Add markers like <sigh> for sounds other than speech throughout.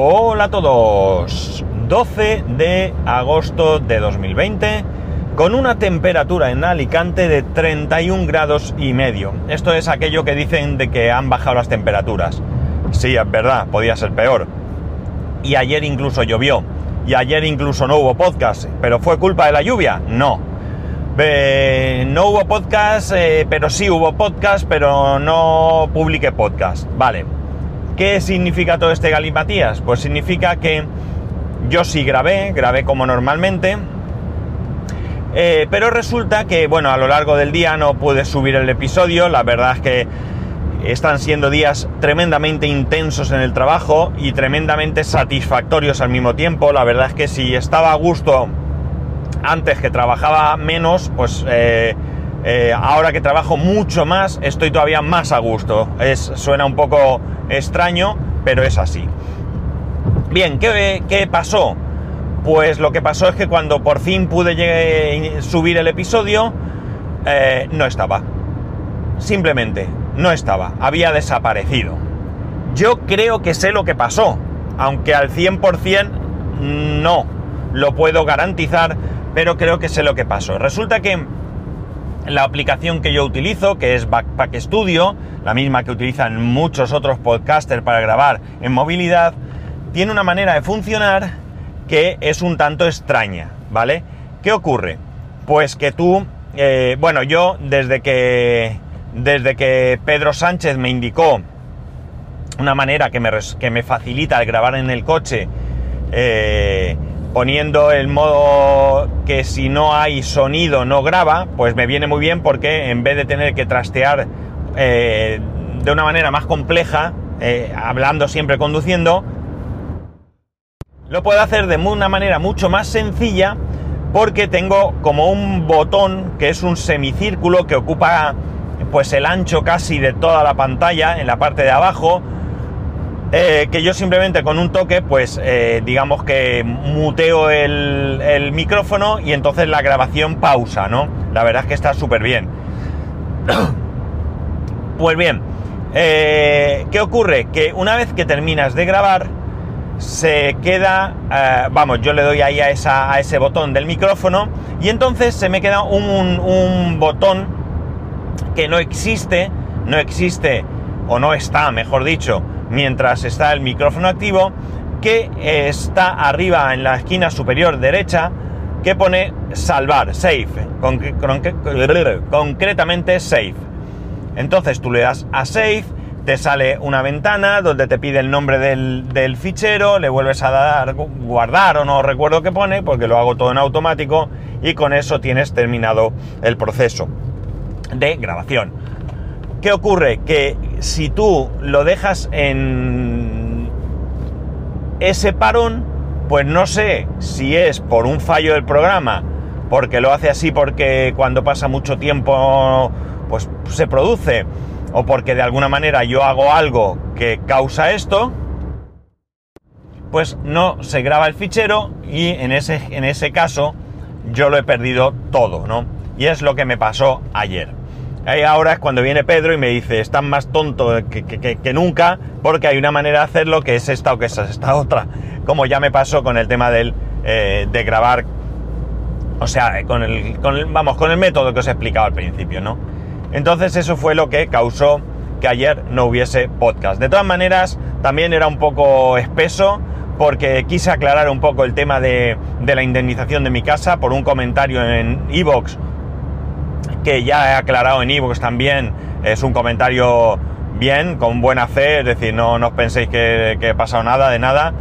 Hola a todos. 12 de agosto de 2020 con una temperatura en Alicante de 31 grados y medio. Esto es aquello que dicen de que han bajado las temperaturas. Sí, es verdad, podía ser peor. Y ayer incluso llovió. Y ayer incluso no hubo podcast. ¿Pero fue culpa de la lluvia? No. No hubo podcast, eh, pero sí hubo podcast, pero no publiqué podcast. Vale. ¿Qué significa todo este galimatías? Pues significa que yo sí grabé, grabé como normalmente, eh, pero resulta que, bueno, a lo largo del día no pude subir el episodio, la verdad es que están siendo días tremendamente intensos en el trabajo y tremendamente satisfactorios al mismo tiempo, la verdad es que si estaba a gusto antes que trabajaba menos, pues... Eh, eh, ahora que trabajo mucho más, estoy todavía más a gusto. Es, suena un poco extraño, pero es así. Bien, ¿qué, pasó? Pues lo que pasó es que cuando por fin pude subir el episodio, eh, no estaba. Simplemente, no estaba. Había desaparecido. Yo creo que sé lo que pasó, aunque al 100% no lo puedo garantizar, pero creo que sé lo que pasó. Resulta que la aplicación que yo utilizo, que es Backpack Studio, la misma que utilizan muchos otros podcasters para grabar en movilidad, tiene una manera de funcionar que es un tanto extraña, ¿vale? ¿Qué ocurre? Pues que tú, eh, bueno, yo desde que, desde que Pedro Sánchez me indicó una manera que me, que me facilita el grabar en el coche, eh, poniendo el modo que si no hay sonido no graba, pues me viene muy bien porque en vez de tener que trastear eh, de una manera más compleja, eh, hablando siempre conduciendo, lo puedo hacer de una manera mucho más sencilla porque tengo como un botón que es un semicírculo que ocupa pues el ancho casi de toda la pantalla en la parte de abajo eh, que yo simplemente con un toque, pues eh, digamos que muteo el, micrófono y entonces la grabación pausa, ¿no? La verdad es que está súper bien. <coughs> pues bien, eh, ¿qué ocurre? Que una vez que terminas de grabar, se queda, vamos, yo le doy ahí a, ese botón del micrófono y entonces se me queda un, un botón que no existe, no existe, o no está, mejor dicho, mientras está el micrófono activo, que está arriba en la esquina superior derecha, que pone salvar, save, concretamente save. Entonces tú le das a save, te sale una ventana donde te pide el nombre del, fichero, le vuelves a dar guardar o no recuerdo qué pone, porque lo hago todo en automático y con eso tienes terminado el proceso de grabación. ¿Qué ocurre? Que si tú lo dejas en ese parón, pues no sé si es por un fallo del programa, porque lo hace así porque cuando pasa mucho tiempo pues se produce, o porque de alguna manera yo hago algo que causa esto, pues no se graba el fichero y en ese, en ese caso yo lo he perdido todo, ¿no? Y es lo que me pasó ayer. Ahora es cuando viene Pedro y me dice, estás más tonto que, nunca porque hay una manera de hacerlo que es esta o que es esta otra. Como ya me pasó con el tema del, eh, de grabar, o sea, con el, vamos, con el método que os he explicado al principio, ¿no? Entonces eso fue lo que causó que ayer no hubiese podcast. De todas maneras, también era un poco espeso porque quise aclarar un poco el tema de, de la indemnización de mi casa por un comentario en Evox que ya he aclarado en Evox también, es un comentario bien, con buena fe, es decir, no, no os penséis que, que, ha pasado nada, de nada,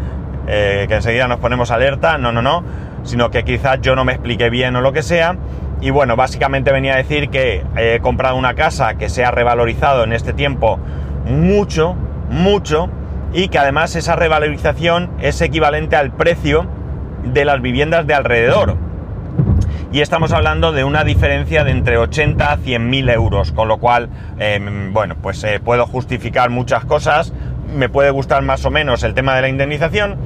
eh, que enseguida nos ponemos alerta, no, no, no, sino que quizás yo no me expliqué bien o lo que sea. Y bueno, básicamente venía a decir que he comprado una casa que se ha revalorizado en este tiempo mucho, mucho, y que además esa revalorización es equivalente al precio de las viviendas de alrededor y estamos hablando de una diferencia de entre 80 a 100 mil euros, con lo cual, em, bueno, pues eh, puedo justificar muchas cosas, me puede gustar más o menos el tema de la indemnización,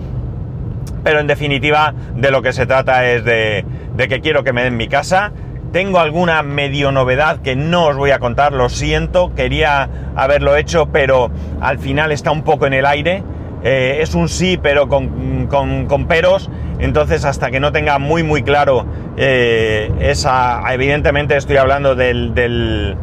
pero en definitiva de lo que se trata es de, de que quiero que me den mi casa, tengo alguna medio novedad que no os voy a contar, lo siento, quería haberlo hecho, pero al final está un poco en el aire. eh, es un sí, pero con, con, peros. Entonces, hasta que no tenga muy, muy claro eh, esa. Evidentemente, estoy hablando del, del,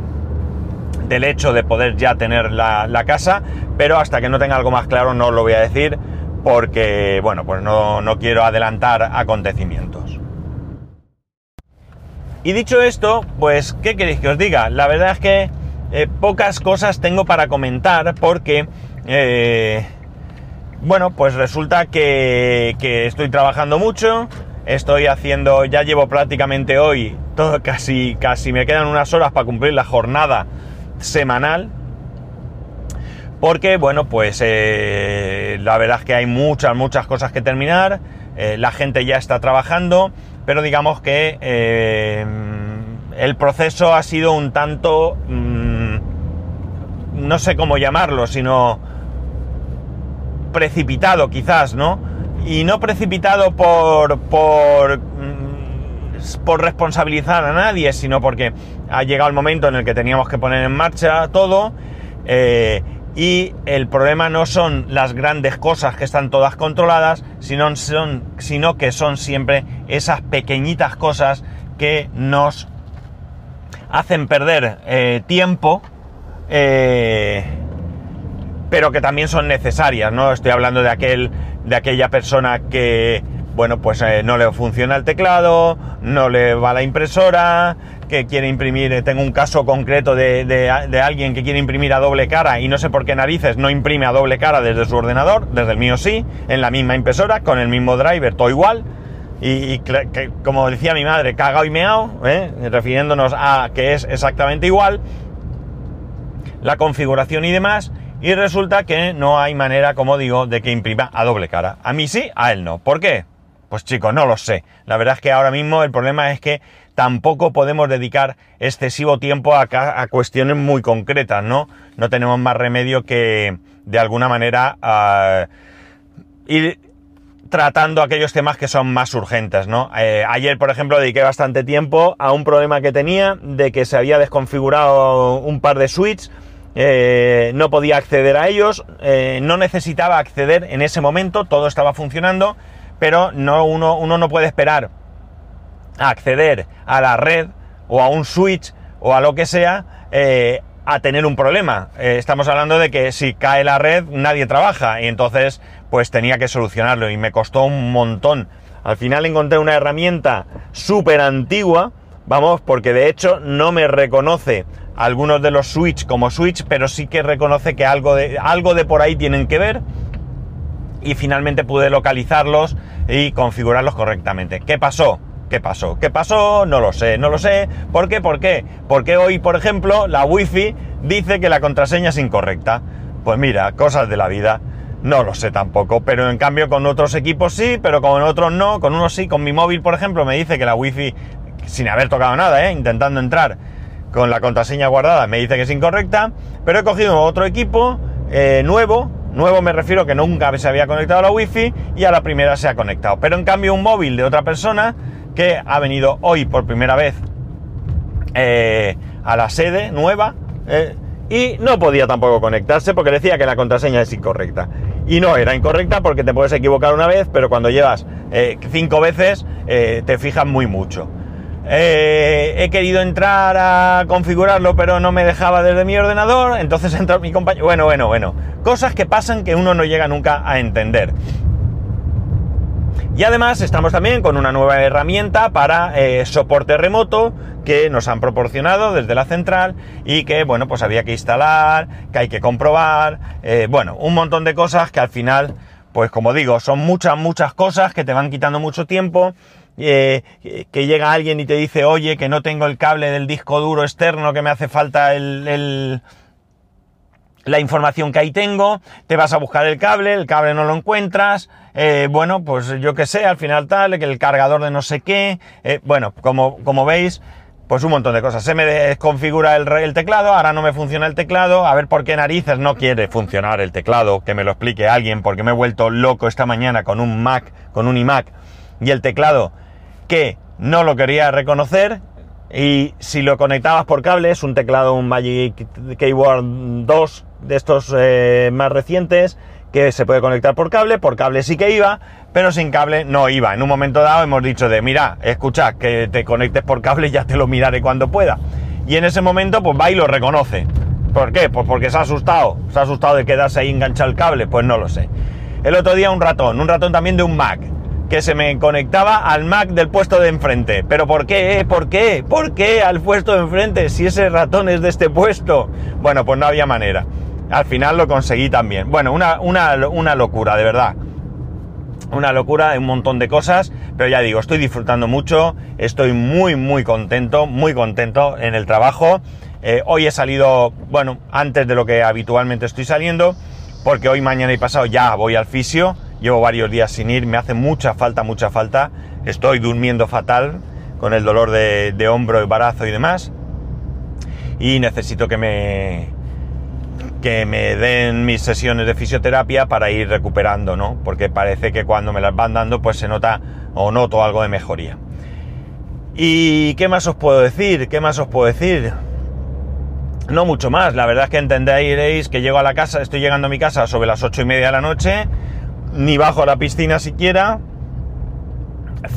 hecho de poder ya tener la, casa, pero hasta que no tenga algo más claro, no lo voy a decir, porque, bueno, pues no, no quiero adelantar acontecimientos. Y dicho esto, pues, ¿qué queréis que os diga? La verdad es que eh, pocas cosas tengo para comentar porque bueno, pues resulta que, estoy trabajando mucho, estoy haciendo, ya llevo prácticamente hoy, todo, <laughs> casi, casi me quedan unas horas para cumplir la jornada semanal. Porque, bueno, pues eh, la verdad es que hay muchas, muchas cosas que terminar, eh, la gente ya está trabajando, pero digamos que eh, el proceso ha sido un tanto, mm, no sé cómo llamarlo, sino precipitado quizás, ¿no? Y no precipitado por, por, mm, por responsabilizar a nadie, sino porque ha llegado el momento en el que teníamos que poner en marcha todo. Eh, y el problema no son las grandes cosas que están todas controladas, sino, son, sino que son siempre esas pequeñitas cosas que nos hacen perder eh, tiempo eh, pero que también son necesarias, ¿no? Estoy hablando de aquel, de aquella persona que, bueno, pues eh, no le funciona el teclado, no le va la impresora, que quiere imprimir, eh, tengo un caso concreto de, de, alguien que quiere imprimir a doble cara y no sé por qué narices no imprime a doble cara desde su ordenador, desde el mío sí, en la misma impresora, con el mismo driver, todo igual. Y, que, como decía mi madre, cagao y meao, ¿eh? refiriéndonos a que es exactamente igual, la configuración y demás, y resulta que no hay manera, como digo, de que imprima a doble cara. A mí sí, a él no. ¿Por qué? Pues chicos, no lo sé. La verdad es que ahora mismo el problema es que tampoco podemos dedicar excesivo tiempo a, cuestiones muy concretas, ¿no? No tenemos más remedio que, de alguna manera, ir tratando aquellos temas que son más urgentes, ¿no? Eh, ayer, por ejemplo, dediqué bastante tiempo a un problema que tenía de que se había desconfigurado un par de switches eh, no podía acceder a ellos, eh, no necesitaba acceder en ese momento, todo estaba funcionando, pero no, uno, uno no puede esperar a acceder a la red o a un switch o a lo que sea eh, a tener un problema. estamos hablando de que si cae la red nadie trabaja y entonces pues tenía que solucionarlo y me costó un montón. Al final encontré una herramienta súper antigua, vamos, porque de hecho no me reconoce algunos de los Switch como Switch, pero sí que reconoce que algo de, algo de por ahí tienen que ver. Y finalmente pude localizarlos y configurarlos correctamente. ¿Qué pasó? ¿Qué pasó? ¿Qué pasó? No lo sé, no lo sé. ¿Por qué? ¿Por qué? Porque hoy, por ejemplo, la Wi-Fi dice que la contraseña es incorrecta. Pues mira, cosas de la vida. No lo sé tampoco, pero en cambio con otros equipos sí, pero con otros no. Con unos sí, con mi móvil, por ejemplo, me dice que la Wi-Fi, sin haber tocado nada, ¿eh? intentando entrar, con la contraseña guardada me dice que es incorrecta, pero he cogido otro equipo eh, nuevo, nuevo me refiero que nunca se había conectado a la wifi y a la primera se ha conectado. Pero en cambio un móvil de otra persona que ha venido hoy por primera vez eh, a la sede nueva eh, y no podía tampoco conectarse porque decía que la contraseña es incorrecta. Y no era incorrecta porque te puedes equivocar una vez, pero cuando llevas cinco veces te fijas muy mucho. Eh, he querido entrar a configurarlo, pero no me dejaba desde mi ordenador. Entonces <laughs> entró mi compañero. Bueno, bueno, bueno. Cosas que pasan que uno no llega nunca a entender. Y además estamos también con una nueva herramienta para eh, soporte remoto que nos han proporcionado desde la central y que, bueno, pues había que instalar, que hay que comprobar, eh, bueno, un montón de cosas que al final, pues como digo, son muchas, muchas cosas que te van quitando mucho tiempo eh, que llega alguien y te dice, oye, que no tengo el cable del disco duro externo, que me hace falta el, la información que ahí tengo, te vas a buscar el cable, el cable no lo encuentras, eh, bueno, pues yo qué sé, al final tal, que el cargador de no sé qué, eh, bueno, como, como veis, pues un montón de cosas. Se me desconfigura el, el, teclado, ahora no me funciona el teclado, a ver por qué narices no quiere funcionar el teclado, que me lo explique alguien, porque me he vuelto loco esta mañana con un Mac, con un iMac, y el teclado que no lo quería reconocer. Y si lo conectabas por cable, es un teclado, un Magic Keyboard 2 de estos eh, más recientes, que se puede conectar por cable, por cable sí que iba, pero sin cable no iba. En un momento dado hemos dicho de, mira, escucha, que te conectes por cable, ya te lo miraré cuando pueda. Y en ese momento, pues va y lo reconoce. ¿Por qué? Pues porque se ha asustado. Se ha asustado de quedarse ahí enganchado el cable, pues no lo sé. El otro día un ratón, un ratón también de un Mac, que se me conectaba al Mac del puesto de enfrente. ¿Pero por qué? ¿Por qué? ¿Por qué al puesto de enfrente si ese ratón es de este puesto? Bueno, pues no había manera. Al final lo conseguí también. Bueno, una, una, locura, de verdad. Una locura, un montón de cosas, pero ya digo, estoy disfrutando mucho, estoy muy, muy contento, muy contento en el trabajo. Eh, hoy he salido, bueno, antes de lo que habitualmente estoy saliendo, porque hoy, mañana y pasado ya voy al fisio, llevo varios días sin ir, me hace mucha falta, mucha falta, estoy durmiendo fatal con el dolor de, de hombro y brazo y demás, y necesito que me, que me den mis sesiones de fisioterapia para ir recuperando, ¿no? Porque parece que cuando me las van dando, pues se nota o noto algo de mejoría. ¿Y qué más os puedo decir? ¿Qué más os puedo decir? No mucho más, la verdad es que entenderéis que llego a la casa, estoy llegando a mi casa sobre las ocho y media de la noche, ni bajo la piscina siquiera,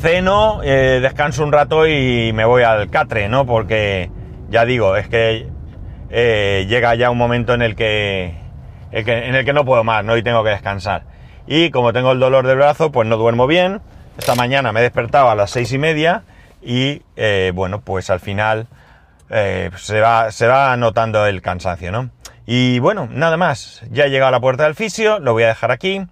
ceno, eh, descanso un rato y me voy al catre, ¿no? Porque ya digo, es que eh, llega ya un momento en el que, en el que no puedo más, ¿no? Y tengo que descansar. Y como tengo el dolor del brazo, pues no duermo bien. Esta mañana me he despertado a las seis y media y, eh, bueno, pues al final eh, se, va, se va notando el cansancio, ¿no? Y bueno, nada más. Ya he llegado a la puerta del fisio, lo voy a dejar aquí.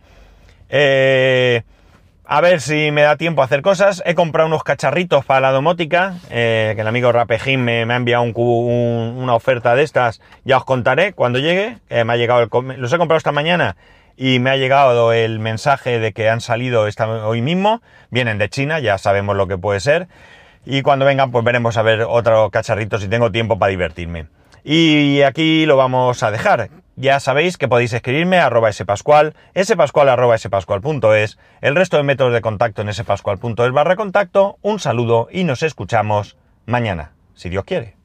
A ver si me da tiempo a hacer cosas. He comprado unos cacharritos para la domótica, eh, que el amigo Rapejín me, ha enviado una oferta de estas. Ya os contaré cuando llegue. me ha llegado los he comprado esta mañana y me ha llegado el mensaje de que han salido hoy mismo. Vienen de China, ya sabemos lo que puede ser. Y cuando vengan, pues veremos a ver otro cacharrito si tengo tiempo para divertirme. Y aquí lo vamos a dejar. Ya sabéis que podéis escribirme a arroba spascual, spascual arroba spascual.es, el resto de métodos de contacto en spascual.es barra contacto. Un saludo y nos escuchamos mañana, si Dios quiere.